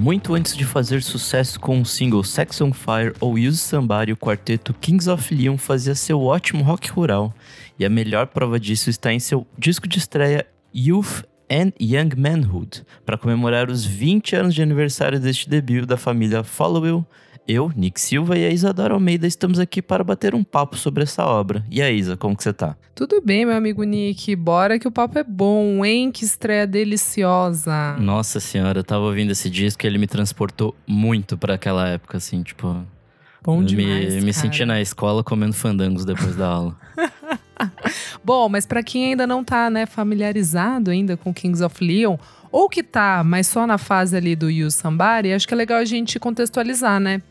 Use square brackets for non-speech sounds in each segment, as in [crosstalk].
Muito antes de fazer sucesso com o single Sex on Fire ou Use Somebody, o quarteto Kings of Leon fazia seu ótimo rock rural. E a melhor prova disso está em seu disco de estreia Youth and Young Manhood, para comemorar os 20 anos de aniversário deste debut da família Followill. Eu, Nick Silva e a Isadora Almeida estamos aqui para bater um papo sobre essa obra. E a Isa, como que você tá? Tudo bem, meu amigo Nick. Bora que o papo é bom, hein? Que estreia deliciosa. Nossa senhora, eu tava ouvindo esse disco e ele me transportou muito para aquela época, assim, tipo. Bom demais, Me, me senti na escola comendo fandangos depois da aula. [laughs] Bom, mas para quem ainda não tá, né, familiarizado ainda com Kings of Leon, ou que tá, mas só na fase ali do You Somebody, acho que é legal a gente contextualizar, né?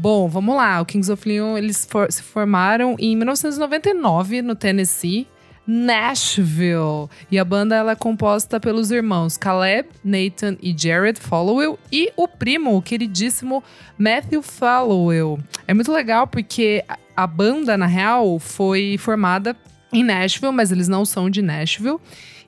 Bom, vamos lá. O Kings of Leon, eles for se formaram em 1999 no Tennessee, Nashville. E a banda ela é composta pelos irmãos Caleb, Nathan e Jared Followill e o primo, o queridíssimo Matthew Followill. É muito legal porque a banda, na real, foi formada em Nashville, mas eles não são de Nashville.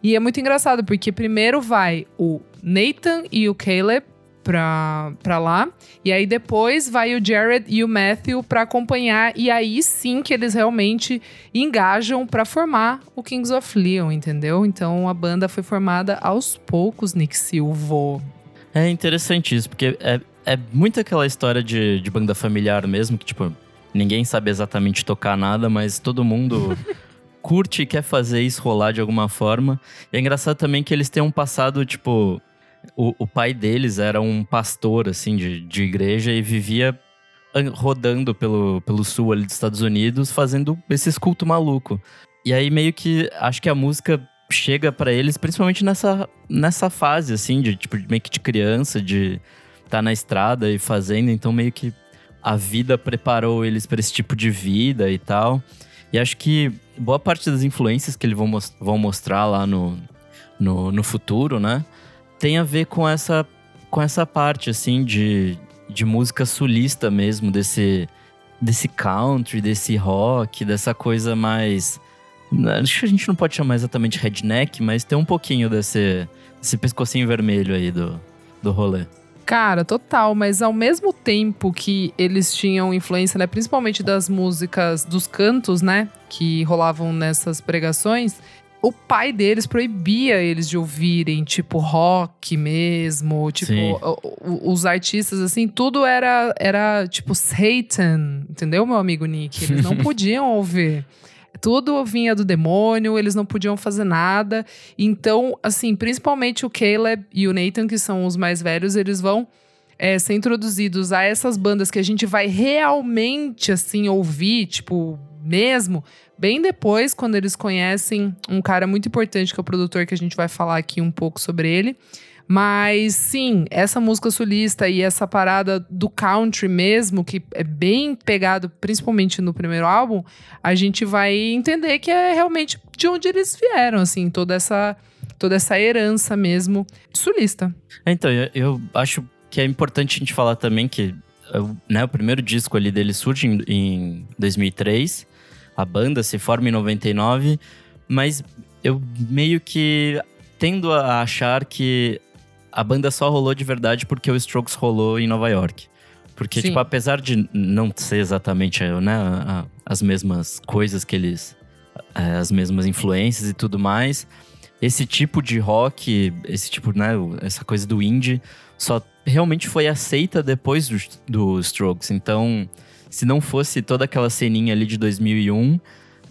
E é muito engraçado, porque primeiro vai o Nathan e o Caleb pra, pra lá. E aí depois vai o Jared e o Matthew para acompanhar. E aí sim que eles realmente engajam para formar o Kings of Leon, entendeu? Então a banda foi formada aos poucos, Nick Silva. É interessante isso, porque é, é muito aquela história de, de banda familiar mesmo, que tipo, ninguém sabe exatamente tocar nada, mas todo mundo [laughs] curte e quer fazer isso rolar de alguma forma. E é engraçado também que eles têm um passado, tipo. O, o pai deles era um pastor, assim, de, de igreja e vivia rodando pelo, pelo sul ali dos Estados Unidos, fazendo esses culto maluco. E aí meio que acho que a música chega para eles, principalmente nessa, nessa fase, assim, de tipo, meio que de criança, de estar tá na estrada e fazendo, então meio que a vida preparou eles para esse tipo de vida e tal. E acho que boa parte das influências que eles vão, vão mostrar lá no, no, no, futuro, né? Tem a ver com essa, com essa parte, assim, de, de música sulista mesmo, desse, desse country, desse rock, dessa coisa mais. Acho que a gente não pode chamar exatamente redneck, mas tem um pouquinho desse, desse pescocinho vermelho aí do, do rolê. Cara, total, mas ao mesmo tempo que eles tinham influência, né, principalmente das músicas, dos cantos, né, que rolavam nessas pregações, o pai deles proibia eles de ouvirem, tipo, rock mesmo, tipo, os artistas, assim, tudo era, era tipo, Satan, entendeu, meu amigo Nick? Eles não [laughs] podiam ouvir. Tudo vinha do demônio, eles não podiam fazer nada. Então, assim, principalmente o Caleb e o Nathan, que são os mais velhos, eles vão é, ser introduzidos a essas bandas que a gente vai realmente, assim, ouvir, tipo, mesmo, bem depois, quando eles conhecem um cara muito importante, que é o produtor, que a gente vai falar aqui um pouco sobre ele. Mas sim, essa música sulista e essa parada do country mesmo, que é bem pegado, principalmente no primeiro álbum, a gente vai entender que é realmente de onde eles vieram, assim, toda essa, toda essa herança mesmo sulista. Então, eu, eu acho que é importante a gente falar também que né, o primeiro disco ali dele surge em, em 2003, a banda se forma em 99, mas eu meio que tendo a achar que a banda só rolou de verdade porque o Strokes rolou em Nova York. Porque, Sim. tipo, apesar de não ser exatamente né, as mesmas coisas que eles. É, as mesmas influências e tudo mais, esse tipo de rock, esse tipo, né, essa coisa do indie, só realmente foi aceita depois do, do Strokes. Então, se não fosse toda aquela ceninha ali de 2001,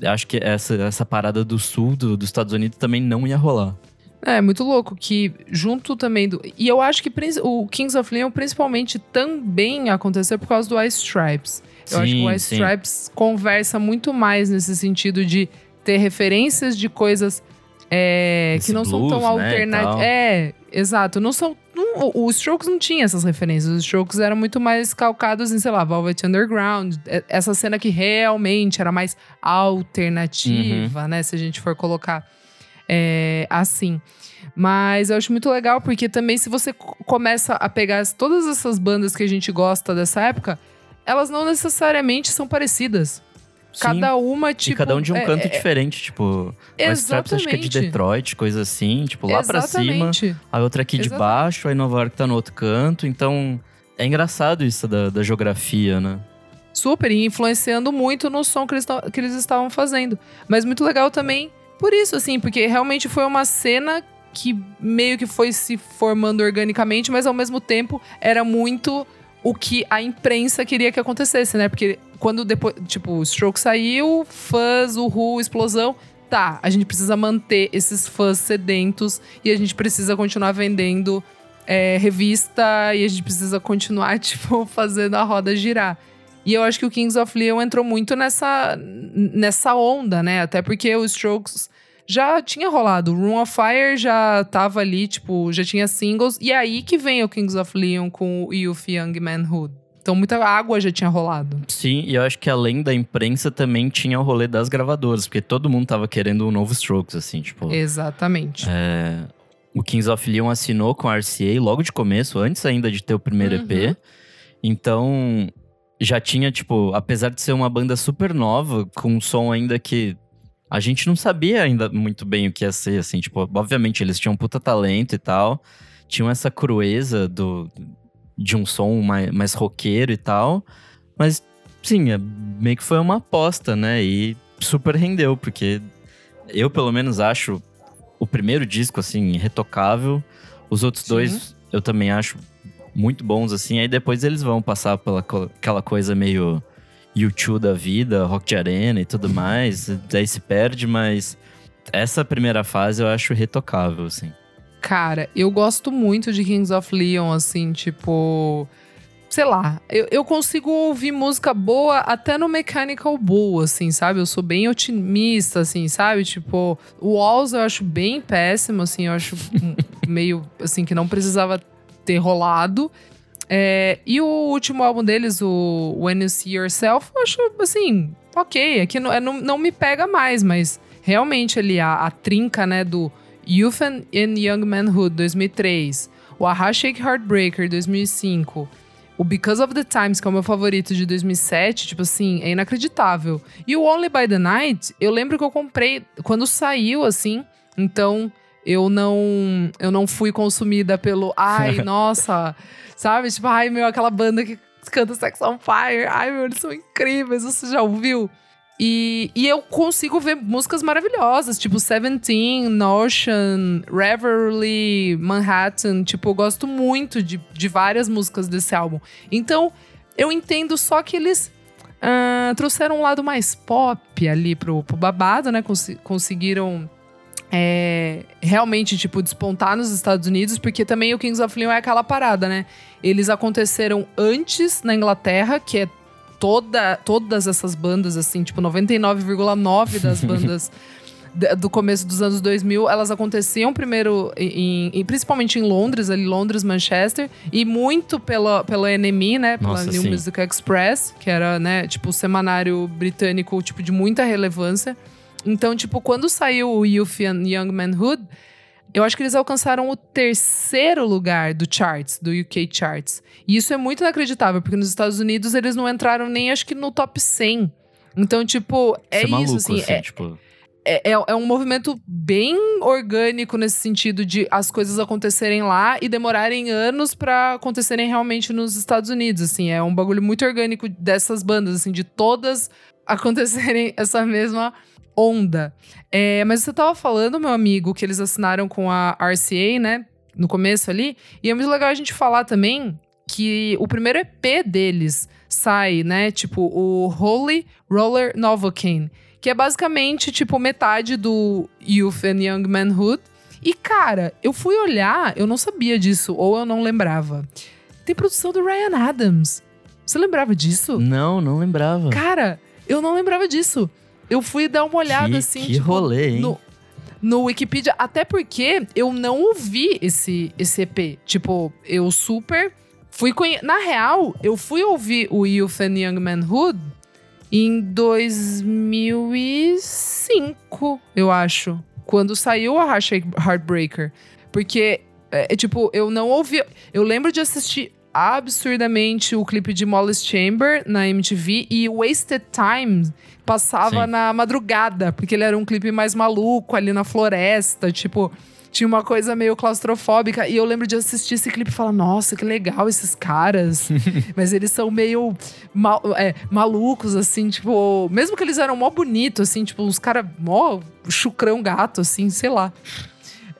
acho que essa, essa parada do sul do, dos Estados Unidos também não ia rolar. É, muito louco que junto também do... E eu acho que o Kings of Leon principalmente também aconteceu por causa do Ice Stripes. Eu sim, acho que o Ice sim. Stripes conversa muito mais nesse sentido de ter referências de coisas é, que não blues, são tão né, alternativas. É, exato. Não são. Não, o Strokes não tinha essas referências. Os Strokes eram muito mais calcados em, sei lá, Velvet Underground. É, essa cena que realmente era mais alternativa, uhum. né? Se a gente for colocar é, assim. Mas eu acho muito legal porque também se você começa a pegar todas essas bandas que a gente gosta dessa época, elas não necessariamente são parecidas. Sim. Cada uma, tipo. e cada um de um é- canto é- diferente, tipo. A Straps acho que é de Exatamente. Detroit, coisa assim, tipo, lá pra cima. Exatamente. A outra aqui de Exatamente. baixo, aí Nova York tá no outro canto. Então, é engraçado isso da, da geografia, né? Super, e influenciando muito no som que eles, que eles estavam fazendo. Mas muito legal também por isso, assim, porque realmente foi uma cena que meio que foi se formando organicamente, mas ao mesmo tempo era muito o que a imprensa queria que acontecesse, né? Porque quando depois, tipo, o Stroke saiu, fãs, o Who, explosão. Tá, a gente precisa manter esses fãs sedentos e a gente precisa continuar vendendo é, revista e a gente precisa continuar, [laughs] tipo, fazendo a roda girar. E eu acho que o Kings of Leon entrou muito nessa, nessa onda, né? Até porque o Strokes já tinha rolado. Room of Fire já tava ali, tipo, já tinha singles. E é aí que vem o Kings of Leon com o Youth Young Manhood. Então muita água já tinha rolado. Sim, e eu acho que além da imprensa também tinha o rolê das gravadoras, porque todo mundo tava querendo um novo Strokes, assim, tipo. Exatamente. é, o Kings of Leon assinou com a RCA logo de começo, antes ainda de ter o primeiro Uhum. EP. Então, já tinha, tipo, apesar de ser uma banda super nova, com um som ainda que a gente não sabia ainda muito bem o que ia ser, assim, tipo, obviamente eles tinham um puta talento e tal, tinham essa crueza do, de um som mais, mais roqueiro e tal, mas, sim, é, meio que foi uma aposta, né, e super rendeu, porque eu, pelo menos, acho o primeiro disco, assim, irretocável, os outros Sim. dois eu também acho muito bons, assim. Aí depois eles vão passar pela aquela coisa meio YouTube da vida, rock de arena e tudo mais. Daí se perde, mas essa primeira fase eu acho retocável, assim. Cara, eu gosto muito de Kings of Leon, assim, tipo. Sei lá, eu, eu consigo ouvir música boa até no Mechanical Bull, assim, sabe? Eu sou bem otimista, assim, sabe? Tipo, o Walls eu acho bem péssimo, assim, eu acho [laughs] meio, assim, que não precisava ter rolado. É, e o último álbum deles, o When You See Yourself, eu acho, assim, ok. Aqui não, é, não, não me pega mais, mas realmente ali a, a trinca, né, do Youth and Young Manhood, 2003. O Aha Shake Heartbreaker, 2005. O Because of the Times, que é o meu favorito de 2007, tipo assim, é inacreditável. E o Only by the Night, eu lembro que eu comprei quando saiu, assim. Então, eu não eu não fui consumida pelo ai, [laughs] nossa, sabe? Tipo, ai, meu, aquela banda que canta Sex on Fire. Ai, meu, eles são incríveis, você já ouviu? E, e eu consigo ver músicas maravilhosas, tipo Seventeen, Notion, Reverie, Manhattan. Tipo, eu gosto muito de, de várias músicas desse álbum. Então, eu entendo só que eles ah, trouxeram um lado mais pop ali pro, pro babado, né? Consi- conseguiram é, realmente, tipo, despontar nos Estados Unidos, porque também o Kings of Leon é aquela parada, né? Eles aconteceram antes na Inglaterra, que é toda, todas essas bandas, assim, tipo, 99,9 [laughs] das bandas do começo dos anos 2000, elas aconteciam primeiro, em, em- principalmente em Londres, ali, Londres, Manchester, e muito pela, pela NME, né? Pela Nossa, New sim. Music Express, que era, né, tipo, o semanário britânico, tipo, de muita relevância. Então, tipo, quando saiu o Youth and Young Manhood, eu acho que eles alcançaram o terceiro lugar do charts, do UK charts. E isso é muito inacreditável, porque nos Estados Unidos eles não entraram nem, acho que, no top 100. Então, tipo, é Isso isso, maluco, assim. é, tipo... é, é, é um movimento bem orgânico nesse sentido de as coisas acontecerem lá e demorarem anos pra acontecerem realmente nos Estados Unidos, assim. É um bagulho muito orgânico dessas bandas, assim, de todas [laughs] acontecerem essa mesma onda. É, mas você tava falando, meu amigo, que eles assinaram com a RCA, né? No começo ali. E é muito legal a gente falar também que o primeiro EP deles sai, né? Tipo, o Holy Roller Novocaine. Que é basicamente, tipo, metade do Youth and Young Manhood. E, cara, eu fui olhar, eu não sabia disso, ou eu não lembrava. Tem produção do Ryan Adams. Você lembrava disso? Não, não lembrava. Cara, eu não lembrava disso. Eu fui dar uma olhada que, assim. que tipo, rolê, hein? No, no Wikipedia, até porque eu não ouvi esse, esse EP. Tipo, eu super fui conhe... Na real, eu fui ouvir o Youth and Young Manhood em 2005, eu acho. Quando saiu a Heartbreaker. Porque, é, é, tipo, eu não ouvi. Eu lembro de assistir absurdamente o clipe de Molly's Chamber na MTV e Wasted Time passava Sim. na madrugada, porque ele era um clipe mais maluco ali na floresta, tipo, tinha uma coisa meio claustrofóbica. E eu lembro de assistir esse clipe e falar: nossa, que legal esses caras. [laughs] Mas eles são meio mal- é, malucos, assim, tipo, mesmo que eles eram mó bonitos, assim, tipo, os caras mó chucrão gato, assim, sei lá.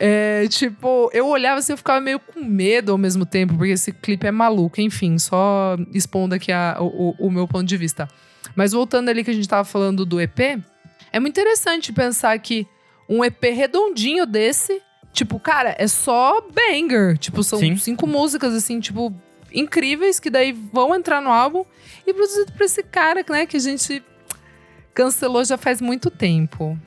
É, tipo, eu olhava assim, eu ficava meio com medo ao mesmo tempo, porque esse clipe é maluco. Enfim, só expondo aqui a- o, o- meu ponto de vista. Mas voltando ali que a gente tava falando do EP, é muito interessante pensar que um EP redondinho desse, tipo, cara, é só banger. Tipo, são Sim. cinco músicas, assim, tipo, incríveis, que daí vão entrar no álbum e produzido por esse cara, né, que a gente cancelou já faz muito tempo.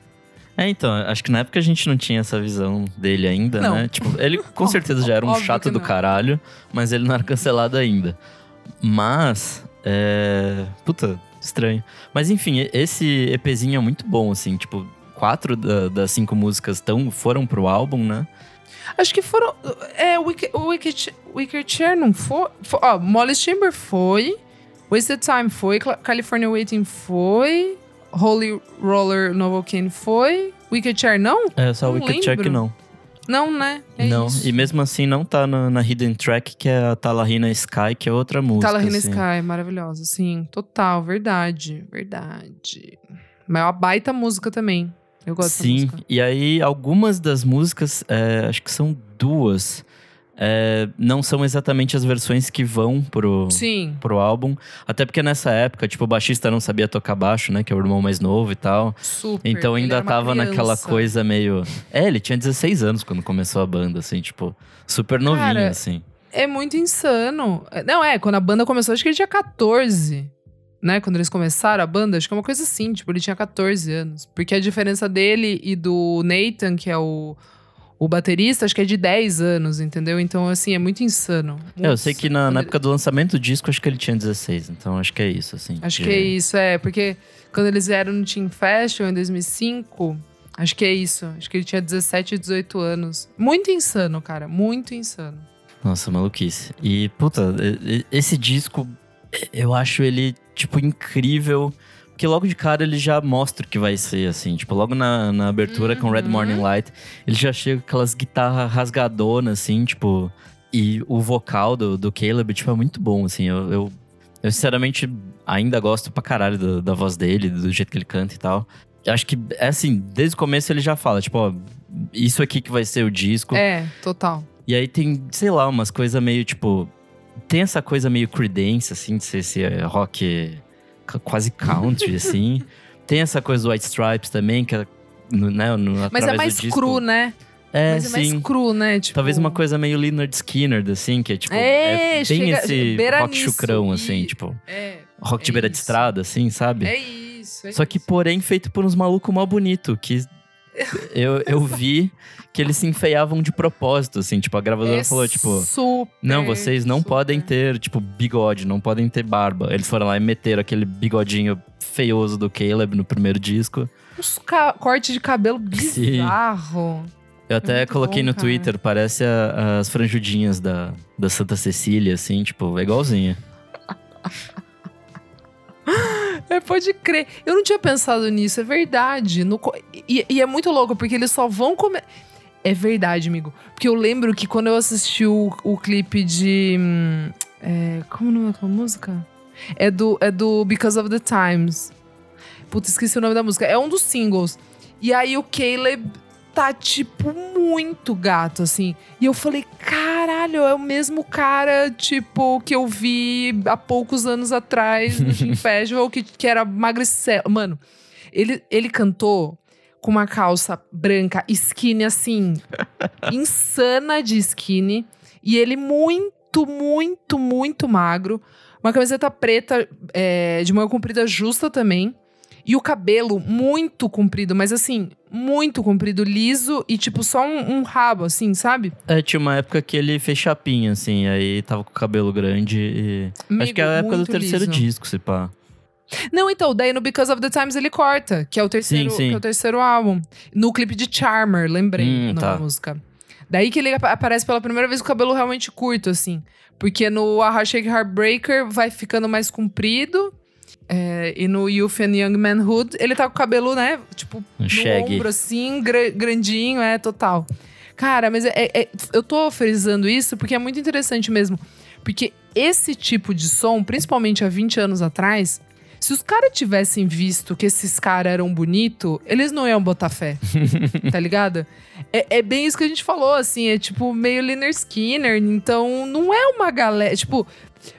É, então, acho que na época a gente não tinha essa visão dele ainda, Não. né? Tipo, ele com certeza já era um [laughs] chato do caralho, mas ele não era cancelado ainda. Mas, é. Puta, estranho. Mas enfim, esse EPzinho é muito bom, assim, tipo, quatro da- das cinco músicas tão, foram pro álbum, né? Acho que foram. É, o Wicked, Wicked, Chair não foi. foi ó, Molly Chamber foi. Wasted Time foi. California Waiting foi. Holy Roller Novocaine foi. Wicked Chair não? É só Não Wicked Check lembro. não. Não, né? É não, isso. e mesmo assim não tá na, na Hidden Track, que é a Talahina Sky, que é outra música. Talahina assim. Sky, maravilhosa. Sim, total. Verdade. Verdade. Mas é uma baita música também. Eu gosto Sim, e aí algumas das músicas, é, acho que são duas, é, não são exatamente as versões que vão pro, Sim. pro álbum. Até porque nessa época, tipo, o baixista não sabia tocar baixo, né? Que é o irmão mais novo e tal. Super. Então ainda tava naquela coisa meio. É, ele tinha 16 anos quando começou a banda, assim, tipo, super novinho, Cara, assim. É muito insano. Não, é, quando a banda começou, acho que ele tinha 14. Né? Quando eles começaram a banda, acho que é uma coisa assim, tipo, ele tinha 14 anos. Porque a diferença dele e do Nathan, que é o, o baterista, acho que é de 10 anos, entendeu? Então, assim, é muito insano. É, eu sei que na, na época do lançamento do disco, acho que ele tinha 16, então acho que é isso, assim. Acho de- que é isso, é. Porque quando eles vieram no Team Fashion em 2005, acho que é isso. Acho que ele tinha 17, 18 anos. Muito insano, cara. Muito insano. Nossa, maluquice. E, puta, esse disco, eu acho ele, tipo, incrível. Porque logo de cara ele já mostra o que vai ser, assim. Tipo, logo na, na abertura com Red Uhum. Morning Light, ele já chega com aquelas guitarras rasgadonas, assim, tipo. E o vocal do, do Caleb, tipo, é muito bom, assim. Eu, eu, eu, sinceramente, ainda gosto pra caralho do- da voz dele, do jeito que ele canta e tal. Acho que, é assim, desde o começo ele já fala, tipo, ó, isso aqui que vai ser o disco. É, total. E aí tem, sei lá, umas coisas meio tipo. Tem essa coisa meio Creedence, assim, de ser esse rock quase country, [laughs] assim. Tem essa coisa do White Stripes também, que é. No, né, no, Mas é mais disco. cru, né? É, Mas é sim. mais cru, né? Tipo, Talvez uma coisa meio Leonard Skinner, assim, que é tipo. É, bem chega- esse beira rock nisso. chucrão, assim, E- tipo. É, Rock de é beira de isso. estrada, assim, sabe? é isso. é Só que, porém, feito por uns malucos mal bonito, que eu, eu vi que eles se enfeiavam de propósito, assim, tipo, a gravadora É falou, tipo. super, Não, vocês não super. podem ter, tipo, bigode, não podem ter barba. Eles foram lá e meteram aquele bigodinho feioso do Caleb no primeiro disco. Ca- corte de cabelo bizarro. Eu até muito coloquei bom, no cara. Twitter, parece a- as franjudinhas da, da Santa Cecília, assim, tipo, é igualzinha. [laughs] [gasps] É, pode crer. Eu não tinha pensado nisso, é verdade. No e, e é muito louco, porque eles só vão comer. É verdade, amigo. Porque eu lembro que quando eu assisti o, o clipe de. hum, é, como não é aquela música? É do, é do Because of the Times. Puta, esqueci o nome da música. É um dos singles. E aí o Caleb tá, tipo, muito gato, assim. E eu falei, caralho, é o mesmo cara, tipo, que eu vi há poucos anos atrás no Team [laughs] Festival, que, que era magricelo. Mano, ele, ele cantou com uma calça branca, skinny, assim, [laughs] insana de skinny. E ele muito, muito, muito magro. Uma camiseta preta é, de manga comprida justa também. E o cabelo muito comprido, mas assim, muito comprido, liso e tipo só um, um rabo, assim, sabe? É, tinha uma época que ele fez chapinha, assim, aí tava com o cabelo grande e... Acho Amigo, que é a época do terceiro liso. disco, se pá. Não, então, daí no Because of the Times ele corta, que é o terceiro, Sim, sim. É o terceiro álbum. No clipe de Charmer, lembrei Hum, tá. música. Daí que ele apa- aparece pela primeira vez com o cabelo realmente curto, assim. Porque no Shake Heartbreaker vai ficando mais comprido. É, e no Youth and Young Manhood, ele tá com o cabelo, né? Tipo, Um no shaggy. ombro, assim, gra- grandinho, é, total. Cara, mas é- é- eu tô frisando isso porque é muito interessante mesmo. Porque esse tipo de som, principalmente há 20 anos atrás, se os caras tivessem visto que esses caras eram bonitos, eles não iam botar fé. [laughs] tá ligado? É, é bem isso que a gente falou, assim, é tipo meio Liner Skinner. Então, não é uma galera. Tipo,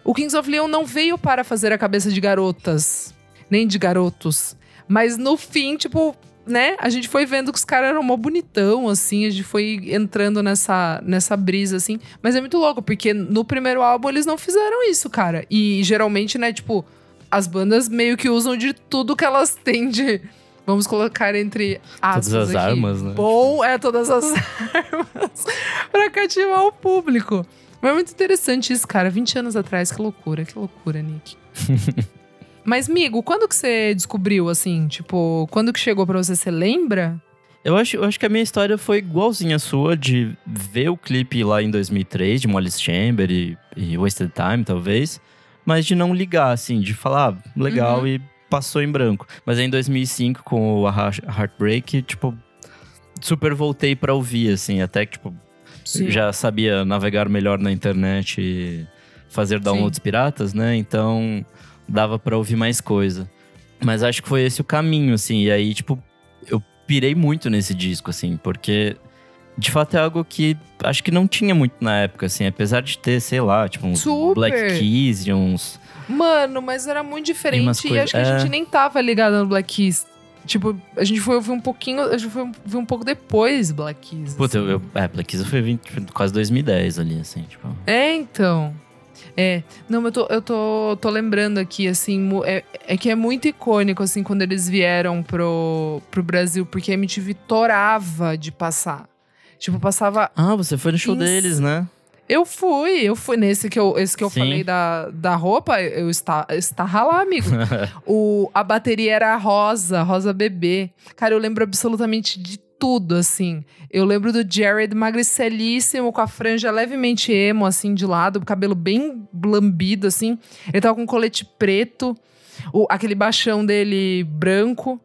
o Kings of Leon não veio para fazer a cabeça de garotas, nem de garotos. Mas no fim, tipo, né, a gente foi vendo que os caras eram mó bonitão, assim, a gente foi entrando nessa, nessa brisa, assim. Mas é muito louco, porque no primeiro álbum eles não fizeram isso, cara. E geralmente, né, tipo, as bandas meio que usam de tudo que elas têm de. Vamos colocar entre aspas. Todas as aqui. armas, né? Bom, é todas as [laughs] armas pra cativar o público. Mas é muito interessante isso, cara. 20 anos atrás, que loucura, que loucura, Nick. [laughs] Mas, amigo, quando que você descobriu, assim? Tipo, quando que chegou pra você? Você lembra? Eu acho, eu acho que a minha história foi igualzinha à sua, de ver o clipe lá em 2003, de Molly Chamber e, e Wasted Time, talvez. Mas de não ligar, assim, de falar, ah, legal Uhum. e passou em branco. Mas aí em 2005, com o Heartbreak, tipo, super voltei pra ouvir, assim, até que, tipo, já sabia navegar melhor na internet e fazer downloads piratas, né? Então dava pra ouvir mais coisa. Mas acho que foi esse o caminho, assim. E aí, tipo, eu pirei muito nesse disco, assim, porque de fato é algo que acho que não tinha muito na época, assim. Apesar de ter, sei lá, tipo, uns Super. Black Keys e uns. Mano, mas era muito diferente. E, coisas- acho que a é. gente nem tava ligado no Black Keys. Tipo, a gente foi ouvir um pouquinho, a gente foi ouvir um pouco depois Black Keys. Puta, assim. eu, eu, é, Black Keys foi 20, quase 2010 ali, assim, tipo. É, então. É. Não, mas eu tô, eu tô, tô lembrando aqui, assim, é, é que é muito icônico, assim, quando eles vieram pro, pro Brasil, porque a MTV torava de passar. Tipo, passava. Ah, você foi no show Ins- deles, né? Eu fui, eu fui nesse que eu, esse que eu Sim. falei da, da roupa, eu está, estava lá, amigo. [laughs] o, a bateria era rosa, rosa bebê. Cara, eu lembro absolutamente de tudo, assim. Eu lembro do Jared magricelíssimo, com a franja levemente emo, assim, de lado, o cabelo bem lambido, assim. Ele tava com um colete preto, o, aquele baixão dele branco.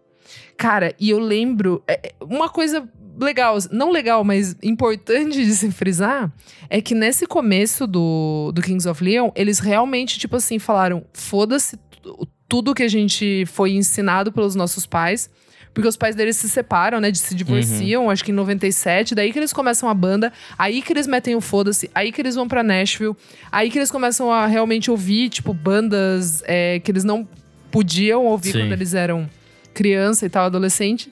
Cara, e eu lembro. é, é, uma coisa legal, não legal, mas importante de se frisar, é que nesse começo do, do Kings of Leon, eles realmente, tipo assim, falaram: foda-se tu- tudo que a gente foi ensinado pelos nossos pais. Porque os pais deles se separam, né? De se divorciam, acho que em 97. Daí que eles começam a banda. Aí que eles metem o foda-se. Aí que eles vão pra Nashville. Aí que eles começam a realmente ouvir, tipo, bandas é, que eles não podiam ouvir Sim. quando eles eram criança e tal, adolescente.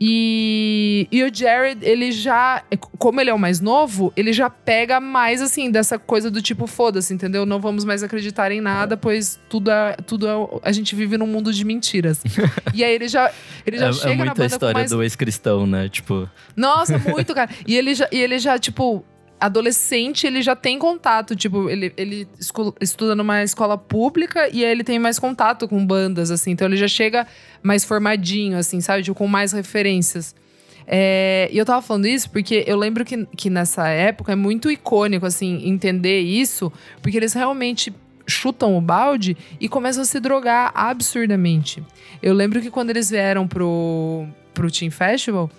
E, e o Jared, ele já, como ele é o mais novo, ele já pega mais assim dessa coisa do tipo foda-se, entendeu? Não vamos mais acreditar em nada, pois tudo é, tudo é, a gente vive num mundo de mentiras. [laughs] e aí ele já, ele já é, chega é na banda história mais do ex-cristão, né? Tipo, nossa, muito, cara. E ele já, e ele já tipo, adolescente, ele já tem contato. Tipo, ele, ele estuda numa escola pública e aí ele tem mais contato com bandas, assim. Então ele já chega mais formadinho, assim, sabe? Tipo, com mais referências. É, e eu tava falando isso porque eu lembro que, que nessa época é muito icônico, assim, entender isso, porque eles realmente chutam o balde e começam a se drogar absurdamente. Eu lembro que quando eles vieram pro, pro Team Festival,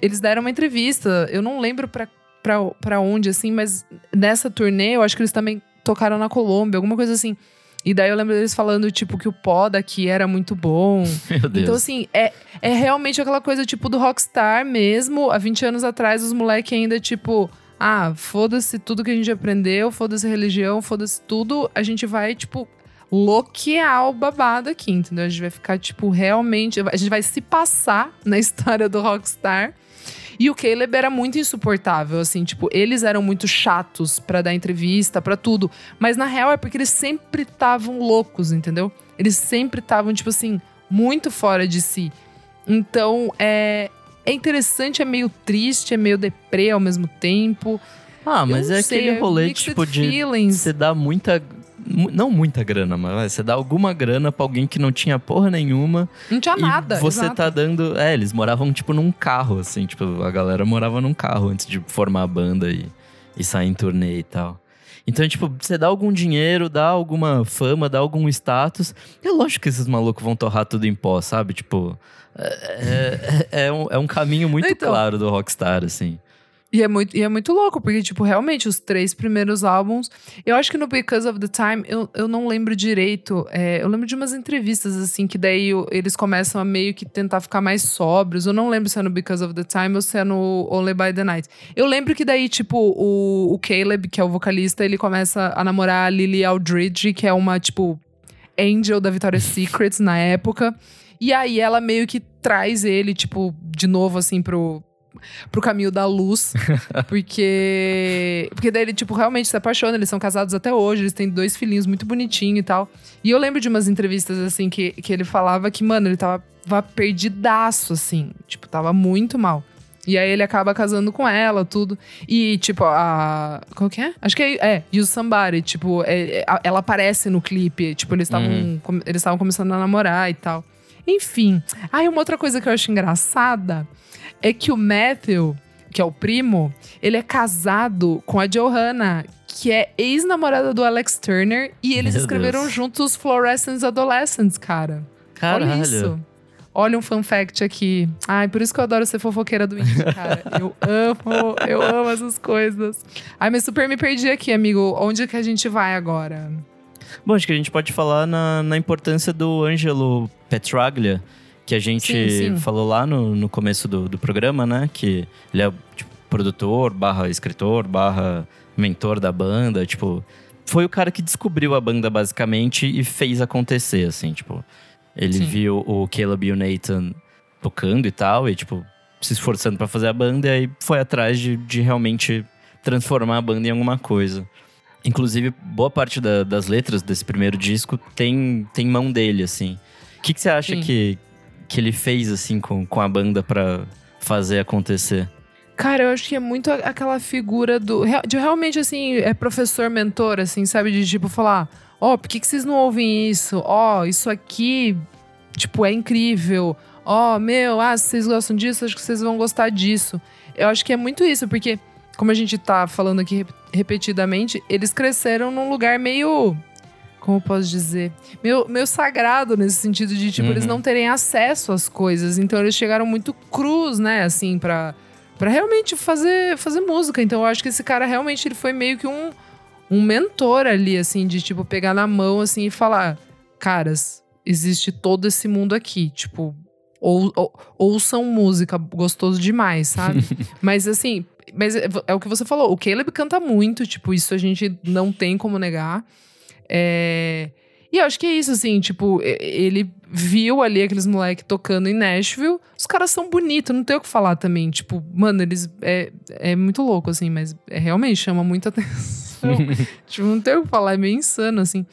eles deram uma entrevista. Eu não lembro pra, pra, pra onde, assim, mas nessa turnê eu acho que eles também tocaram na Colômbia, alguma coisa assim. E daí eu lembro deles falando, tipo, que o pó daqui era muito bom. [laughs] meu Deus. Então, assim, é, é realmente aquela coisa, tipo, do rockstar mesmo. Há 20 anos atrás, os moleques ainda, tipo... Ah, foda-se tudo que a gente aprendeu, foda-se religião, foda-se tudo. A gente vai, tipo, loquear o babado aqui, entendeu? A gente vai ficar, tipo, realmente... A gente vai se passar na [laughs] história do rockstar. E o Caleb era muito insuportável, assim, tipo, eles eram muito chatos pra dar entrevista, pra tudo. Mas na real é porque eles sempre estavam loucos, entendeu? Eles sempre estavam, tipo assim, muito fora de si. Então, é, é interessante, é meio triste, é meio deprê ao mesmo tempo. ah, mas é sei, aquele rolê, mixed tipo, de feelings. você dá muita. Não muita grana, mas vai, você dá alguma grana pra alguém que não tinha porra nenhuma. Não tinha nada. você exato. tá dando. É, eles moravam, tipo, num carro, assim. Tipo, a galera morava num carro antes de formar a banda e, e sair em turnê e tal. Então, tipo, você dá algum dinheiro, dá alguma fama, dá algum status. É lógico que esses malucos vão torrar tudo em pó, sabe? Tipo, é, é, é um, é um caminho muito Então. claro do Rockstar, assim. E é, muito, e é muito louco, porque, tipo, realmente, os três primeiros álbuns. Eu acho que no Because of the Time, eu, eu não lembro direito. é, eu lembro de umas entrevistas, assim, que daí o- eles começam a meio que tentar ficar mais sóbrios. Eu não lembro se é no Because of the Time ou se é no Only by the Night. Eu lembro que daí, tipo, o, o Caleb, que é o vocalista, ele começa a namorar a Lily Aldridge, que é uma, tipo, angel da Victoria's Secret na época. E aí ela meio que traz ele, tipo, de novo, assim, pro, pro caminho da luz. [laughs] porque. Porque daí ele, tipo, realmente se apaixona. Eles são casados até hoje, eles têm dois filhinhos muito bonitinhos e tal. E eu lembro de umas entrevistas, assim, que, que ele falava que, mano, ele tava, tava perdidaço, assim. Tipo, tava muito mal. E aí ele acaba casando com ela, tudo. E, tipo, a. Qual que é? Acho que é. É, Use Somebody. Tipo, é- é- ela aparece no clipe. Tipo, eles estavam Uhum. com- eles estavam começando a namorar e tal. Enfim. Ah, e uma outra coisa que eu acho engraçada é que o Matthew, que é o primo, ele é casado com a Johanna, que é ex-namorada do Alex Turner. E eles Meu escreveram Deus. juntos Fluorescence Adolescents, cara. Caralho. Olha isso. Olha um fun fact aqui. Ai, por isso que eu adoro ser fofoqueira do indie, cara. [laughs] Eu amo, eu amo essas coisas. Ai, mas super me perdi aqui, amigo. Onde que a gente vai agora? Bom, acho que a gente pode falar na, na importância do Angelo Petraglia, que a gente Sim, sim. falou lá no, no começo do, do programa, né? Que ele é tipo, produtor, barra escritor, barra mentor da banda, tipo... Foi o cara que descobriu a banda, basicamente, e fez acontecer, assim, tipo... Ele Sim. viu o Caleb e o Nathan tocando e tal, e, tipo, se esforçando pra fazer a banda, e aí foi atrás de, de realmente transformar a banda em alguma coisa. Inclusive, boa parte da- das letras desse primeiro disco tem, tem mão dele, assim. O que, que você acha Sim. que, que ele fez, assim, com, com a banda pra fazer acontecer? Cara, eu acho que é muito aquela figura do. De realmente, assim, é professor mentor, assim, sabe? De tipo falar: Ó, por que, que vocês não ouvem isso? Ó, isso aqui, tipo, é incrível. Ó, meu, ah, vocês gostam disso, acho que vocês vão gostar disso. Eu acho que é muito isso, porque, como a gente tá falando aqui rep- repetidamente, eles cresceram num lugar meio. Como posso dizer? Meio, meio sagrado nesse sentido de, tipo, eles Uhum. não terem acesso às coisas. Então eles chegaram muito crus, né, assim, pra, pra realmente fazer, fazer música. Então eu acho que esse cara realmente ele foi meio que um, um mentor ali, assim, de, tipo, pegar na mão, assim, e falar: caras, existe todo esse mundo aqui. Tipo, ou, ou, ouçam música, gostoso demais, sabe? [laughs] mas assim, mas é, é o que você falou, o Caleb canta muito, tipo, isso a gente não tem como negar. É, E eu acho que é isso, assim, tipo, ele viu ali aqueles moleques tocando em Nashville. Os caras são bonitos, não tem o que falar também. Tipo, mano, eles. É, é muito louco, assim, mas é, realmente chama muita [laughs] atenção. [laughs] tipo, não tem o que falar, é meio insano, assim.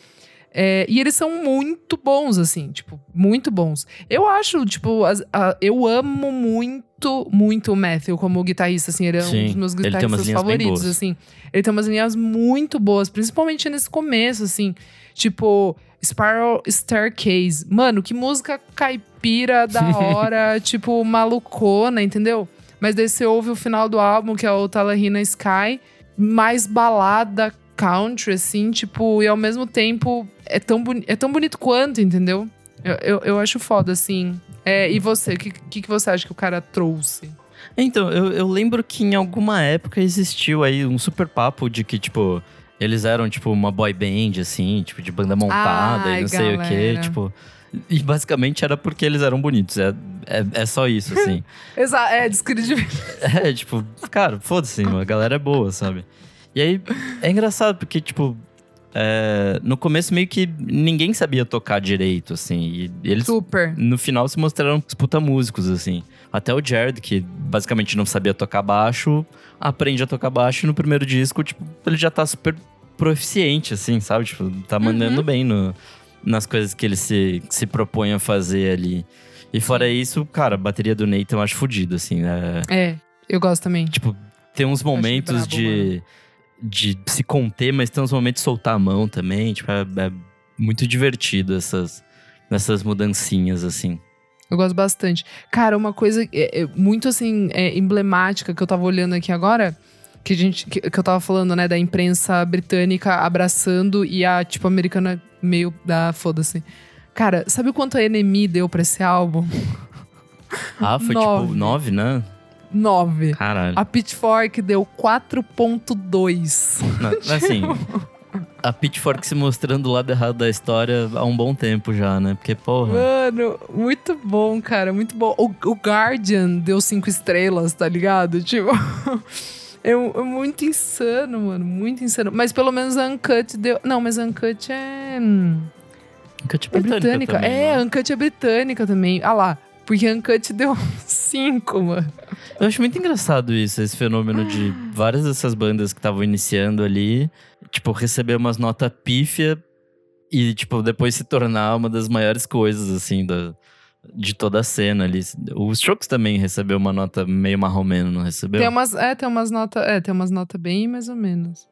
É, e eles são muito bons, assim, tipo, muito bons. Eu acho, tipo, a- eu amo muito, muito o Matthew como guitarrista, assim, ele é Sim, um dos meus guitarristas favoritos, assim. Ele tem umas linhas muito boas, principalmente nesse começo, assim. Tipo, Spiral Staircase. Mano, que música caipira, da [laughs] hora, tipo, malucona, entendeu? Mas daí você ouve o final do álbum, que é o Talahina Sky, mais balada country, assim, tipo, e ao mesmo tempo é tão, é tão bonito quanto, entendeu? Eu, eu, eu acho foda, assim. É, e você, o que, que, que você acha que o cara trouxe? Então, eu, eu lembro que em alguma época existiu aí um super papo de que, tipo, eles eram, tipo, uma boy band, assim, tipo, de banda montada Ai, e não sei o quê, galera. tipo... E basicamente era porque eles eram bonitos, é, é, é só isso, [laughs] assim. Exa é, descredibilidade. [laughs] é, tipo, cara, foda-se, a galera é boa, sabe? E aí, é engraçado porque, tipo... é, no começo meio que ninguém sabia tocar direito, assim, e eles Super. no final se mostraram os puta músicos, assim. Até o Jared, que basicamente não sabia tocar baixo, aprende a tocar baixo e no primeiro disco, tipo, ele já tá super proficiente, assim, sabe? Tipo, tá mandando Uhum. bem no, nas coisas que ele se, se propõe a fazer ali. E fora isso, cara, a bateria do Nathan eu acho fodido, assim, né? É, eu gosto também. Tipo, tem uns momentos brabo, de, de se conter, mas tem uns momentos de soltar a mão também. Tipo, é, é muito divertido essas, essas mudancinhas, assim. Eu gosto bastante. Cara, uma coisa é, é muito assim, é, emblemática que eu tava olhando aqui agora, Que, a gente, que, que eu tava falando, né, da imprensa britânica abraçando e a, tipo, americana meio da foda-se. Cara, sabe o quanto a NME deu pra esse álbum? Ah, foi Nove. tipo 9, né? 9. Caralho. A Pitchfork deu 4.2. Não, assim, a Pitchfork se mostrando do lado errado da história há um bom tempo já, né? Porque, porra. Mano, muito bom, cara, muito bom. O, o Guardian deu cinco estrelas, tá ligado? Tipo, [laughs] é, é muito insano, mano, muito insano. Mas pelo menos a Uncut deu. Não, mas a Uncut é. hum, Uncut É britânica. também, é, né? Uncut é britânica também. Ah lá. Porque a Uncut deu cinco, mano. Eu acho muito engraçado isso, esse fenômeno de várias dessas bandas que estavam iniciando ali, tipo, receber umas notas pífia e, tipo, depois se tornar uma das maiores coisas, assim, da, de toda a cena ali. O Strokes também recebeu uma nota meio marromeno, não recebeu? Tem umas, é, tem umas notas, é, tem umas notas bem mais ou menos.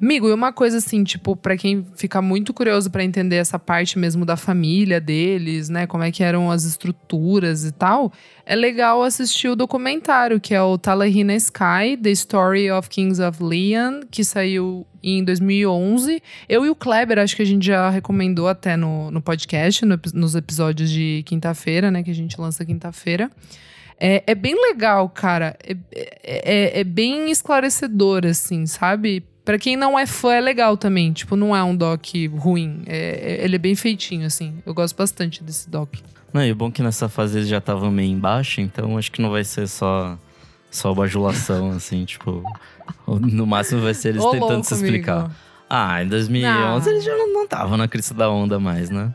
Amigo, e uma coisa assim, tipo, pra quem fica muito curioso pra entender essa parte mesmo da família deles, né, como é que eram as estruturas e tal, é legal assistir o documentário, que é o Talahina Sky, The Story of Kings of Leon, que saiu em 2011. Eu e o Kleber, acho que a gente já recomendou até no, no podcast, no nos episódios de quinta-feira, né, que a gente lança quinta-feira. É, é bem legal, cara. É, é, é bem esclarecedor, assim, sabe? Pra quem não é fã, é legal também. Tipo, não é um doc ruim. É, é- ele é bem feitinho, assim. Eu gosto bastante desse doc. Não, e o bom é que nessa fase eles já estavam meio embaixo, então acho que não vai ser só, só bajulação, [laughs] assim, tipo... No máximo vai ser eles Ô, tentando louco, se explicar. amigo. Ah, em 2011 Não. eles já não estavam na crista da onda mais, né?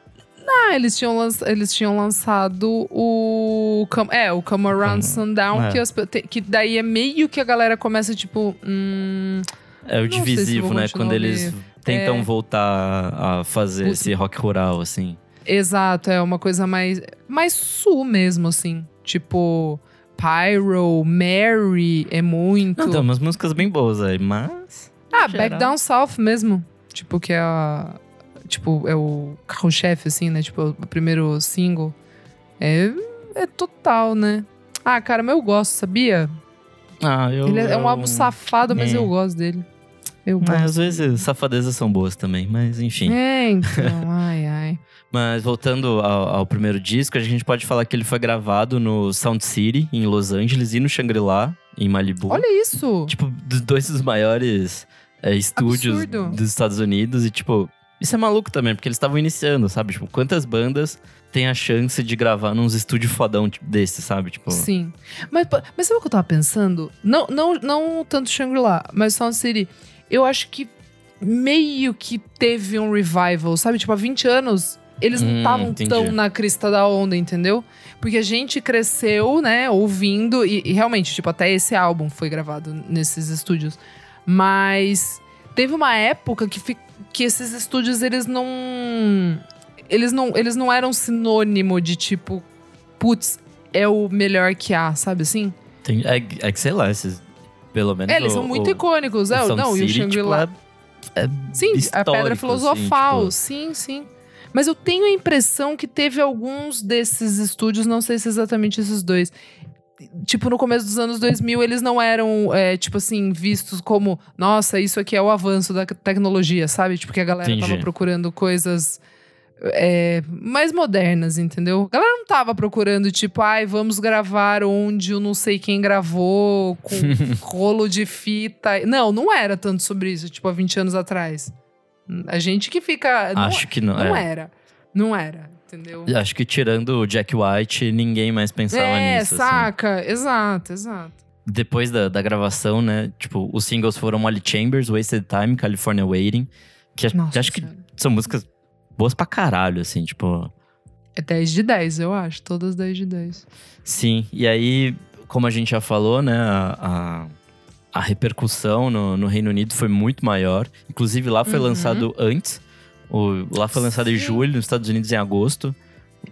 Ah, eles tinham, eles tinham lançado o. É, o Come Around Sundown, é. que, as que daí é meio que a galera começa, tipo. Hum, É o se divisivo, né? Quando eles tentam É. voltar a fazer Puta. esse rock rural, assim. Exato, é uma coisa mais. Mais sul mesmo, assim. Tipo. Pyro, Mary é muito. Não, tem umas músicas bem boas aí, mas. ah, geral. Back Down South mesmo. Tipo, que é a. Tipo, é o carro-chefe, assim, né? Tipo, o primeiro single. É, é total, né? Ah, cara, mas eu gosto, sabia? Ah, eu. Ele é, é um eu- álbum safado, mas É. eu gosto dele. Eu Mas às gosto. vezes safadezas são boas também, mas enfim. É, então, [laughs] ai, ai. Mas voltando ao, ao primeiro disco, a gente pode falar que ele foi gravado no Sound City, em Los Angeles, e no Shangri-La, em Malibu. Olha isso! Tipo, dos dois dos maiores é, estúdios Absurdo. dos Estados Unidos. E, tipo, isso é maluco também, porque eles estavam iniciando, sabe? Tipo, quantas bandas têm a chance de gravar nos estúdios fodão tipo, desse, sabe? Tipo, Sim. Mas, mas sabe o que eu tava pensando? Não, não, não tanto Shangri-La, mas Sound City. Eu acho que meio que teve um revival, sabe? Tipo, há 20 anos, eles não Hum, estavam entendi. tão na crista da onda, entendeu? Porque a gente cresceu, né, ouvindo, e, e realmente, tipo, até esse álbum foi gravado nesses estúdios. Mas teve uma época que, que esses estúdios, eles não. Eles não, eles não eram sinônimo de tipo, putz, é o melhor que há, sabe assim? tem- é, é que sei lá, esses. Pelo menos. É, eles o- são muito o- icônicos. É, o não, e o City, Shangri-La. tipo, é, sim, a pedra assim, filosofal. tipo, sim, sim. Mas eu tenho a impressão que teve alguns desses estúdios, não sei se exatamente esses dois. Tipo, no começo dos anos 2000, eles não eram, é, tipo assim, vistos como, nossa, isso aqui é o avanço da tecnologia, sabe? Tipo, que a galera Entendi. tava procurando coisas é, mais modernas, entendeu? A galera não tava procurando, tipo, ai, vamos gravar onde eu não sei quem gravou, com [laughs] rolo de fita. Não, não era tanto sobre isso, tipo, há 20 anos atrás. A gente que fica. Não, Acho que não. não é. era. Não era, entendeu? Acho que tirando o Jack White, ninguém mais pensava é, nisso. assim. saca? Exato, exato. Depois da, da gravação, né? Tipo, os singles foram Molly Chambers, Wasted Time, California Waiting. Que, Nossa acho que são músicas boas pra caralho, assim, tipo. É 10 de 10, eu acho. Todas 10 de 10. Sim, e aí, como a gente já falou, né? A, a, a repercussão no, no Reino Unido foi muito maior. Inclusive, lá foi Uhum. lançado antes. O, lá foi lançado em Sim. julho, nos Estados Unidos em agosto.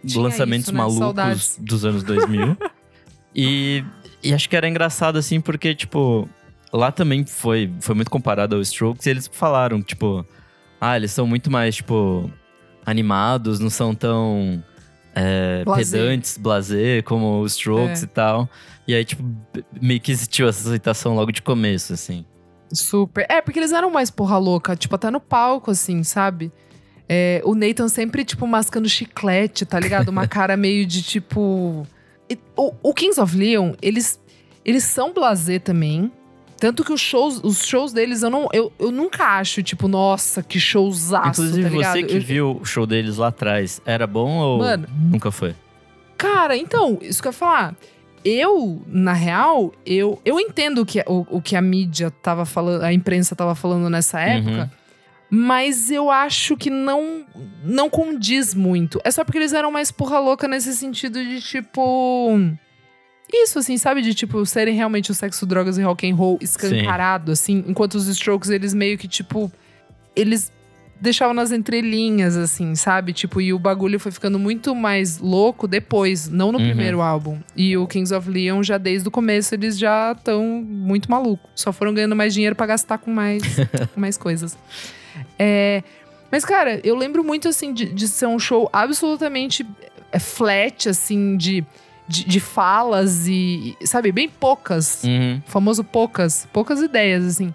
Tinha lançamentos isso, né? malucos Saudades. dos anos 2000. [laughs] e, e acho que era engraçado, assim, porque, tipo, lá também foi, foi muito comparado ao Strokes. E eles falaram, tipo, ah, eles são muito mais, tipo, animados, não são tão é, Blasé. pedantes, blazer, como os Strokes É. e tal. E aí, tipo, meio que existiu essa aceitação logo de começo, assim. Super. É, porque eles eram mais porra louca, tipo, até no palco, assim, sabe? É, o Nathan sempre, tipo, mascando chiclete, tá ligado? Uma [laughs] cara meio de tipo. O, o Kings of Leon, eles, eles são blazer também. Tanto que os shows, os shows deles, eu, não, eu, eu nunca acho, tipo, nossa, que showzaço, Inclusive, tá você que Eu- viu o show deles lá atrás, era bom ou Mano. nunca foi? Cara, então, isso que eu ia falar. Eu, na real, eu, eu entendo o que, o, o que a mídia tava falando, a imprensa tava falando nessa época, mas eu acho que não não condiz muito. É só porque eles eram mais porra louca nesse sentido de tipo. Isso, assim, sabe? De, tipo, serem realmente o sexo, drogas e rock and roll escancarado, assim. Enquanto os Strokes, eles meio que, tipo... Eles deixavam nas entrelinhas, assim, sabe? Tipo, e o bagulho foi ficando muito mais louco depois, não no Uhum. primeiro álbum. E o Kings of Leon, já desde o começo, eles já estão muito malucos. Só foram ganhando mais dinheiro pra gastar com mais, [laughs] com mais coisas. É... Mas, cara, eu lembro muito, assim, de, de ser um show absolutamente é, flat, assim, de, de, de falas e, sabe, bem poucas. Uhum. Famoso poucas, poucas ideias, assim.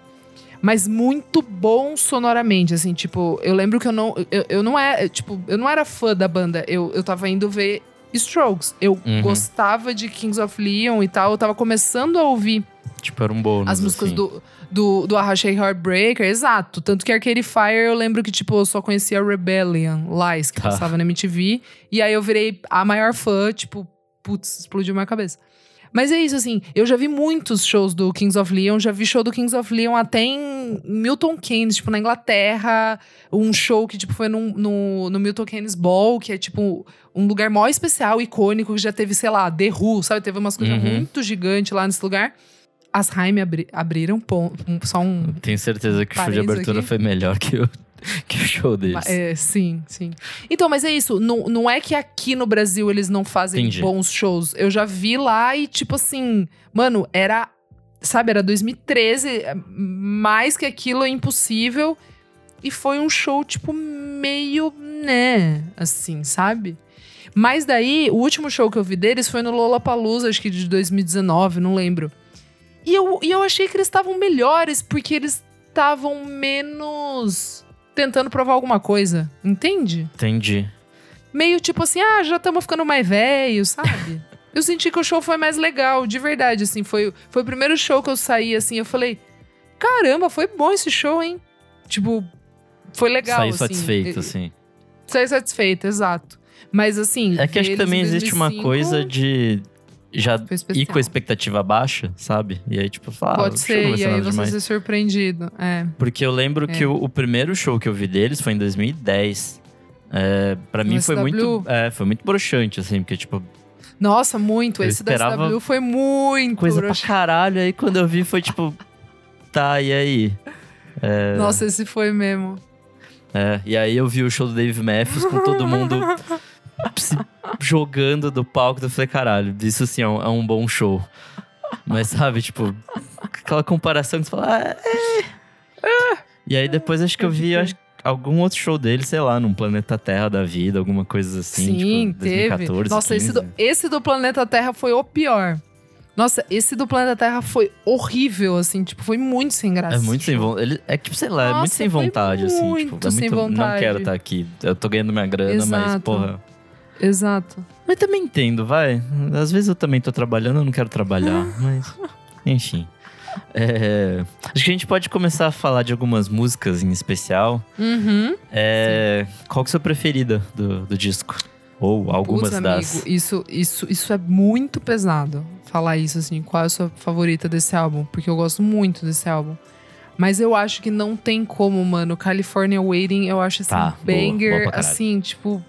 Mas muito bom sonoramente, assim, tipo, eu lembro que eu não. Eu, eu não é, tipo, eu não era fã da banda. Eu, eu tava indo ver Strokes. Eu Uhum. gostava de Kings of Leon e tal. Eu tava começando a ouvir Tipo, era um bônus. as músicas assim. do, do, do Arrachei Heartbreaker, exato. Tanto que Arcade Fire eu lembro que, tipo, eu só conhecia Rebellion, Lies, que Tá. passava na MTV. E aí eu virei a maior fã, tipo, putz, explodiu minha cabeça. Mas é isso, assim, eu já vi muitos shows do Kings of Leon, já vi show do Kings of Leon até em Milton Keynes, tipo, na Inglaterra. Um show que, tipo, foi num- no, no Milton Keynes Ball, que é, tipo, um lugar mó especial, icônico, que já teve, sei lá, The Who, sabe? Teve umas coisas Uhum. muito gigantes lá nesse lugar. As Haim abri abriram um- só um. Tenho certeza que o show de abertura aqui. foi melhor que o, [laughs] que o show deles. É, sim, sim. Então, mas é isso. Não, não é que aqui no Brasil eles não fazem Entendi. bons shows. Eu já vi lá e, tipo assim, mano, era. Sabe, era 2013, é, mais que aquilo é impossível. E foi um show, tipo, meio, né, assim, sabe? Mas daí, o último show que eu vi deles foi no Lollapalooza, acho que de 2019, não lembro. E eu, e eu achei que eles estavam melhores, porque eles estavam menos tentando provar alguma coisa, entende? Entendi. Meio tipo assim, ah, já estamos ficando mais velhos, sabe? [laughs] eu senti que o show foi mais legal, de verdade, assim. Foi, foi o primeiro show que eu saí, assim, eu falei, caramba, foi bom esse show, hein? Tipo, foi legal, Saí assim. satisfeito, assim. Saí satisfeito, exato. Mas assim. É que acho que também existe uma 2005 coisa de já ir com a expectativa baixa, sabe? E aí, tipo, fala, Pode ser, e aí você demais. ser surpreendido. É. Porque eu lembro É. que o, o primeiro show que eu vi deles foi em 2010. É, pra mim No foi SW? muito, é, foi muito broxante, assim, porque, tipo, Nossa, muito. Eu Esse da SW foi muito. coisa pra broxante. caralho. Aí quando eu vi foi tipo, [laughs] tá, e aí? Nossa, esse foi mesmo. É, e aí eu vi o show do Dave Matthews com todo mundo [laughs] jogando do palco. Eu falei, caralho, isso sim é um, é um bom show. Mas sabe, tipo, aquela comparação que você fala, ah, é, é. E aí depois acho que eu vi acho, algum outro show dele, sei lá, num Planeta Terra da vida, alguma coisa assim. Sim, tipo, teve. 2014, Nossa, esse 15. do, esse do Planeta Terra foi o pior. Nossa, esse do Planeta Terra foi horrível, assim, tipo, foi muito sem graça. É muito sem vontade. É que, sei lá, é muito Nossa, sem foi vontade, assim. muito Tipo, é sem muito, Não vontade. quero estar aqui. Eu tô ganhando minha grana, mas, Exato. porra. Exato. Mas também entendo, vai. Às vezes eu também tô trabalhando, eu não quero trabalhar, [laughs] mas. Enfim. É, acho que a gente pode começar a falar de algumas músicas em especial. Uhum. É, qual que é a sua preferida do, do disco? Ou algumas Putz, das. amigo, isso, isso, isso é muito pesado. Falar isso, assim, qual é a sua favorita desse álbum? Porque eu gosto muito desse álbum. Mas eu acho que não tem como, mano. California Waiting, eu acho assim, Tá, boa, banger, boa caralho. assim, tipo,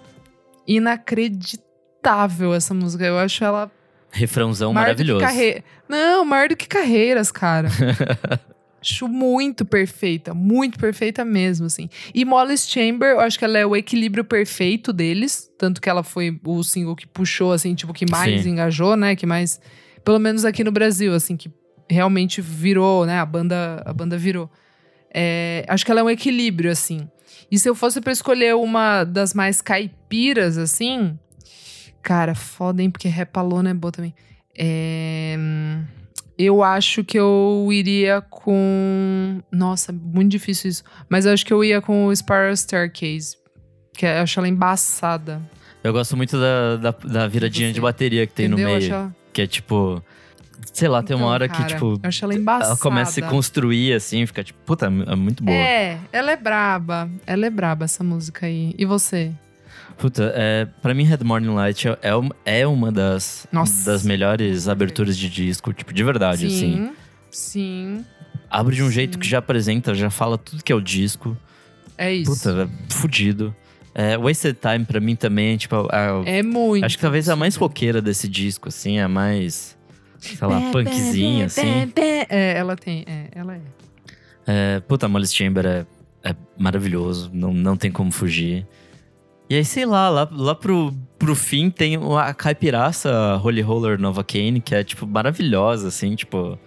inacreditável essa música. Eu acho ela Refrãozão maravilhoso. carre- Não, maior do que carreiras, cara. [laughs] acho muito perfeita, muito perfeita mesmo, assim. E Molly's Chamber, eu acho que ela é o equilíbrio perfeito deles. Tanto que ela foi o single que puxou, assim, tipo, que mais Sim. engajou, né? Que mais. Pelo menos aqui no Brasil, assim, que realmente virou, né? A banda, a banda virou. É, acho que ela é um equilíbrio, assim. E se eu fosse pra escolher uma das mais caipiras, assim. Cara, foda, hein? Porque Repalona é boa também. É, Eu acho que eu iria com. Nossa, muito difícil isso. Mas eu acho que eu ia com o Spiral Staircase. Que eu acho ela embaçada. Eu gosto muito da, da, da viradinha Você de bateria que tem entendeu? no meio. ela- Que é tipo. Sei lá, tem uma Então, hora cara, que, tipo. Eu acho ela embaçada. Ela começa a se construir assim, fica tipo, puta, é muito boa. É, ela é braba. Ela é braba, essa música aí. E você? Puta, é, pra mim, Red Morning Light é, é, uma- é uma das, Nossa. das melhores aberturas de disco, tipo, de verdade, assim. Sim, sim. Abre de um jeito Sim. que já apresenta, já fala tudo que é o disco. É isso. Puta, é fudido. É, Wasted Time, pra mim, também, tipo, a- é muito. acho que talvez a mais roqueira desse disco, assim, a mais, sei lá, punkzinha, assim. É, ela tem. É, ela é. É, puta, Molly Chamber é, é maravilhoso, não, não tem como fugir. E aí, sei lá, lá, lá pro, pro fim tem a caipiraça Holy Roller Nova Kane, que é, tipo, maravilhosa, assim, tipo...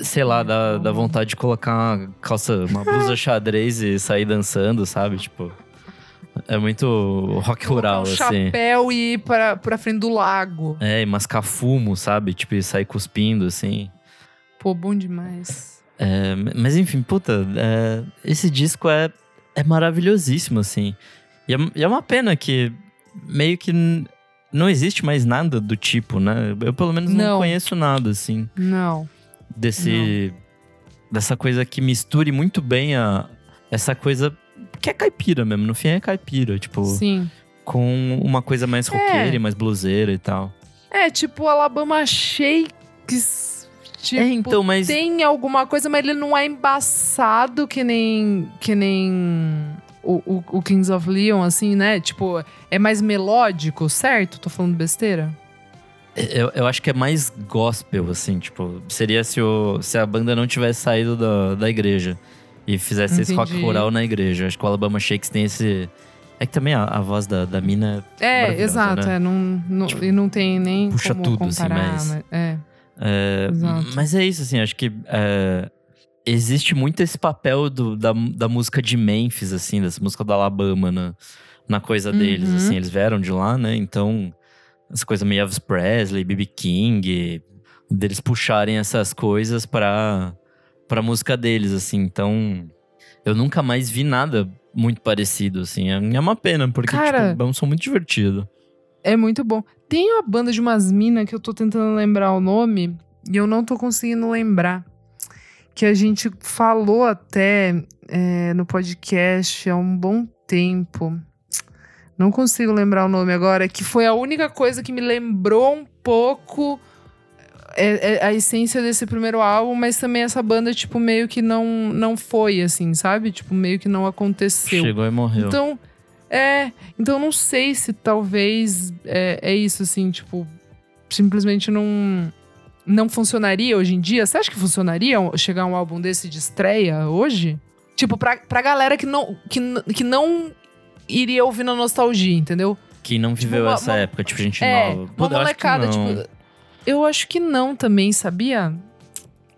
Sei lá, dá, dá vontade de colocar uma calça, uma blusa [laughs] xadrez e sair dançando, sabe? Tipo... É muito rock rural, um assim. chapéu e ir pra, pra frente do lago. É, e mascar fumo, sabe? Tipo, sair cuspindo, assim. Pô, bom demais. É, mas enfim, puta, é, esse disco é, é maravilhosíssimo, assim. E é, e é uma pena que meio que não existe mais nada do tipo, né? Eu pelo menos não, Não. conheço nada, assim, Não. desse. Dessa coisa que misture muito bem a. Essa coisa que é caipira mesmo, no fim é caipira, tipo, Sim. com uma coisa mais roqueira É. e mais bluseira e tal. É, tipo Alabama Shakes. Tipo, é, então, mas. tem alguma coisa, mas ele não é embaçado que nem. que nem. O, o, o Kings of Leon, assim, né? Tipo, é mais melódico, certo? Tô falando besteira? Eu, eu acho que é mais gospel, assim, tipo, seria se, o, se a banda não tivesse saído da, da igreja e fizesse esse rock Entendi. rural na igreja. Acho que o Alabama Shakes tem esse. É que também a, a voz da, da mina É, Maravilhosa, exato. né? É, não, não, Tipo, e não tem nem puxa tudo, assim, comparar. mas- é. é. Exato. Mas é isso, assim, acho que é, existe muito esse papel do, da, da música de Memphis, assim, dessa música do Alabama na, na coisa deles, Uhum. assim. Eles vieram de lá, né? Então, essa coisa meio Elvis Presley, B.B. King, deles puxarem essas coisas pra, pra música deles, assim. Então, eu nunca mais vi nada muito parecido, assim. É é uma pena, porque, Cara- tipo, é um som muito divertido. É muito bom. Tem uma banda de umas minas que eu tô tentando lembrar o nome e eu não tô conseguindo lembrar. Que a gente falou até é, no podcast há um bom tempo. Não consigo lembrar o nome agora, que foi a única coisa que me lembrou um pouco é, é a essência desse primeiro álbum, mas também essa banda, tipo, meio que não, não foi, assim, sabe? Tipo, meio que não aconteceu. Chegou e morreu. Então, é. Então, eu não sei se talvez é, é isso, assim, tipo, simplesmente não. Não funcionaria hoje em dia? Você acha que funcionaria chegar um álbum desse de estreia hoje? Tipo, pra, pra galera que não, que, que não iria ouvir na nostalgia, entendeu? que não viveu uma- essa uma- época, tipo, gente É, nova. uma molecada, tipo. Eu acho que não também, sabia?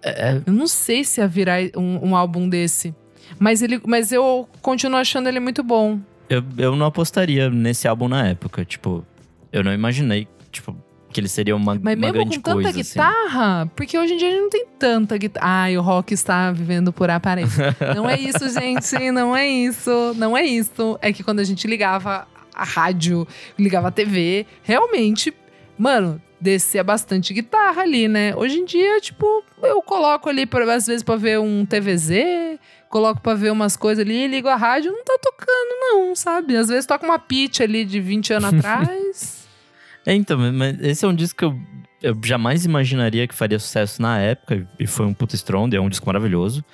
É, Eu não sei se ia virar um, um álbum desse. Mas, ele, mas eu continuo achando ele muito bom. eu, eu não apostaria nesse álbum na época. Tipo, eu não imaginei, tipo, que ele seria uma, Mas uma mesmo grande com tanta coisa. assim. guitarra, porque hoje em dia a gente não tem tanta guitarra. Ai, o rock está vivendo por aparência. não é isso, [laughs] gente. Não é isso. Não é isso. É que quando a gente ligava a rádio, ligava a TV, realmente, mano, descia bastante guitarra ali, né? Hoje em dia, tipo, eu coloco ali, pra, às vezes, pra ver um TVZ, coloco pra ver umas coisas ali, ligo a rádio, não tá tocando, não, sabe? Às vezes toca uma pitch ali de 20 anos [laughs] atrás. É, então, mas esse é um disco que eu, eu jamais imaginaria que faria sucesso na época. E foi um puta strong, é um disco maravilhoso.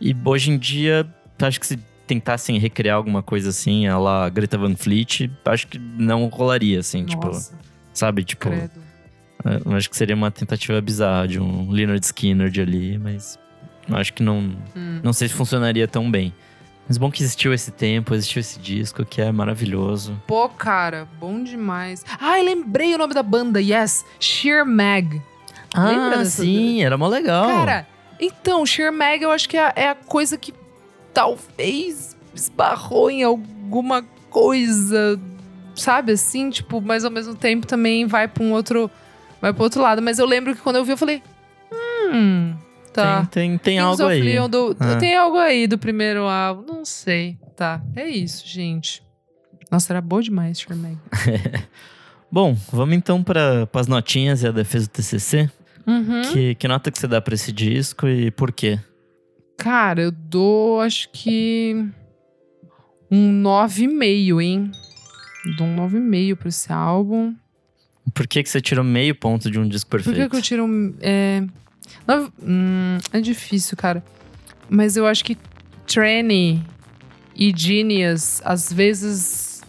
E hoje em dia, acho que se tentassem recriar alguma coisa assim, a lá Greta Van Fleet, acho que não rolaria, assim, tipo, Nossa, sabe? Tipo, credo. Eu acho que seria uma tentativa bizarra de um Leonard Skinner de ali, mas eu acho que não, Hum. não sei se funcionaria tão bem. Mas bom que existiu esse tempo, existiu esse disco, que é maravilhoso. Pô, cara, bom demais. Ai, lembrei o nome da banda, yes. Sheer Mag. Lembra ah, dessa- sim, era mó legal. Cara, então, Sheer Mag eu acho que é, é a coisa que talvez esbarrou em alguma coisa, sabe assim? Tipo, mas ao mesmo tempo também vai pra um outro. Vai pro outro lado. Mas eu lembro que quando eu vi, eu falei. Hum, tá. Tem, tem, tem algo aí. Leon do- Ah. Tem algo aí do primeiro álbum. Não sei. Tá. É isso, gente. Nossa, era boa demais, Charmaine. [laughs] Bom, vamos então para as notinhas e a defesa do TCC. Uhum. Que, que nota que você dá pra esse disco e por quê? Cara, eu dou, acho que. Um 9,5, hein? Dou um 9,5 pra esse álbum. Por que, que você tirou meio ponto de um disco Por perfeito? que, que eu tiro um. É, nove- hum, é difícil, cara. Mas eu acho que Tranny e Genius, às vezes,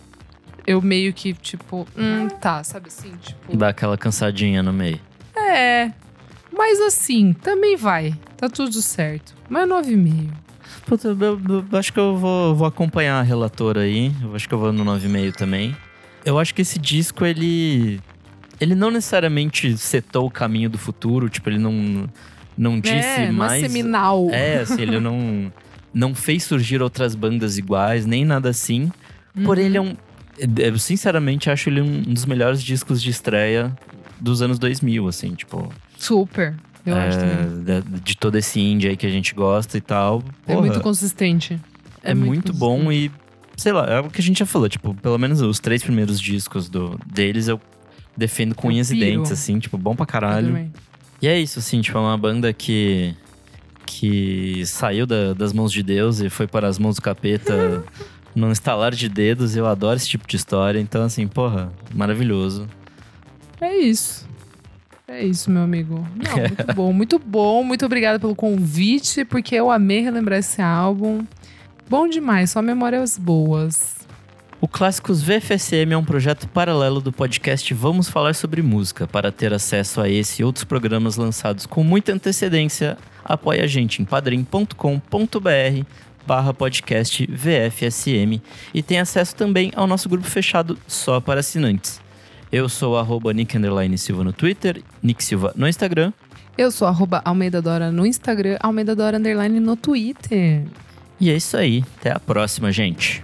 eu meio que, tipo, hum, tá, sabe assim? Tipo. Dá aquela cansadinha no meio. É. Mas assim, também vai. Tá tudo certo. Mas 9,5. Puta, eu, eu- eu acho que eu vou, vou acompanhar a relatora aí. Eu acho que eu vou no 9,5 também. Eu acho que esse disco, ele. Ele não necessariamente setou o caminho do futuro, tipo, ele não, não disse é, não é mais. seminal. É, assim, ele não, não fez surgir outras bandas iguais, nem nada assim. Porém, Uhum. ele é um. Eu sinceramente acho ele um dos melhores discos de estreia dos anos 2000, assim, tipo. Super. Eu é, acho também. de, de todo esse indie aí que a gente gosta e tal. É Porra, muito consistente. é muito bom e. Sei lá, é o que a gente já falou, tipo, pelo menos os três primeiros discos do, deles eu defendo com Eu unhas e dentes, assim, tipo, bom pra caralho. E é isso, assim, tipo, é uma banda que. que saiu da- das mãos de Deus e foi para as mãos do capeta [laughs] num estalar de dedos. Eu adoro esse tipo de história. Então, assim, porra, maravilhoso. É isso. É isso, meu amigo. Não, [laughs] muito bom, muito bom. Muito obrigada pelo convite, porque eu amei relembrar esse álbum. Bom demais, só memórias boas. O Clássicos VFSM é um projeto paralelo do podcast Vamos Falar sobre Música. Para ter acesso a esse e outros programas lançados com muita antecedência, apoie a gente em padrim.com.br barra podcast VFSM e tem acesso também ao nosso grupo fechado só para assinantes. Eu sou arroba Nick Underline Silva no Twitter, Nick Silva no Instagram. Eu sou arroba Almeida Dora no Instagram, Almeida Dora Underline no Twitter. E é isso aí. Até a próxima, gente.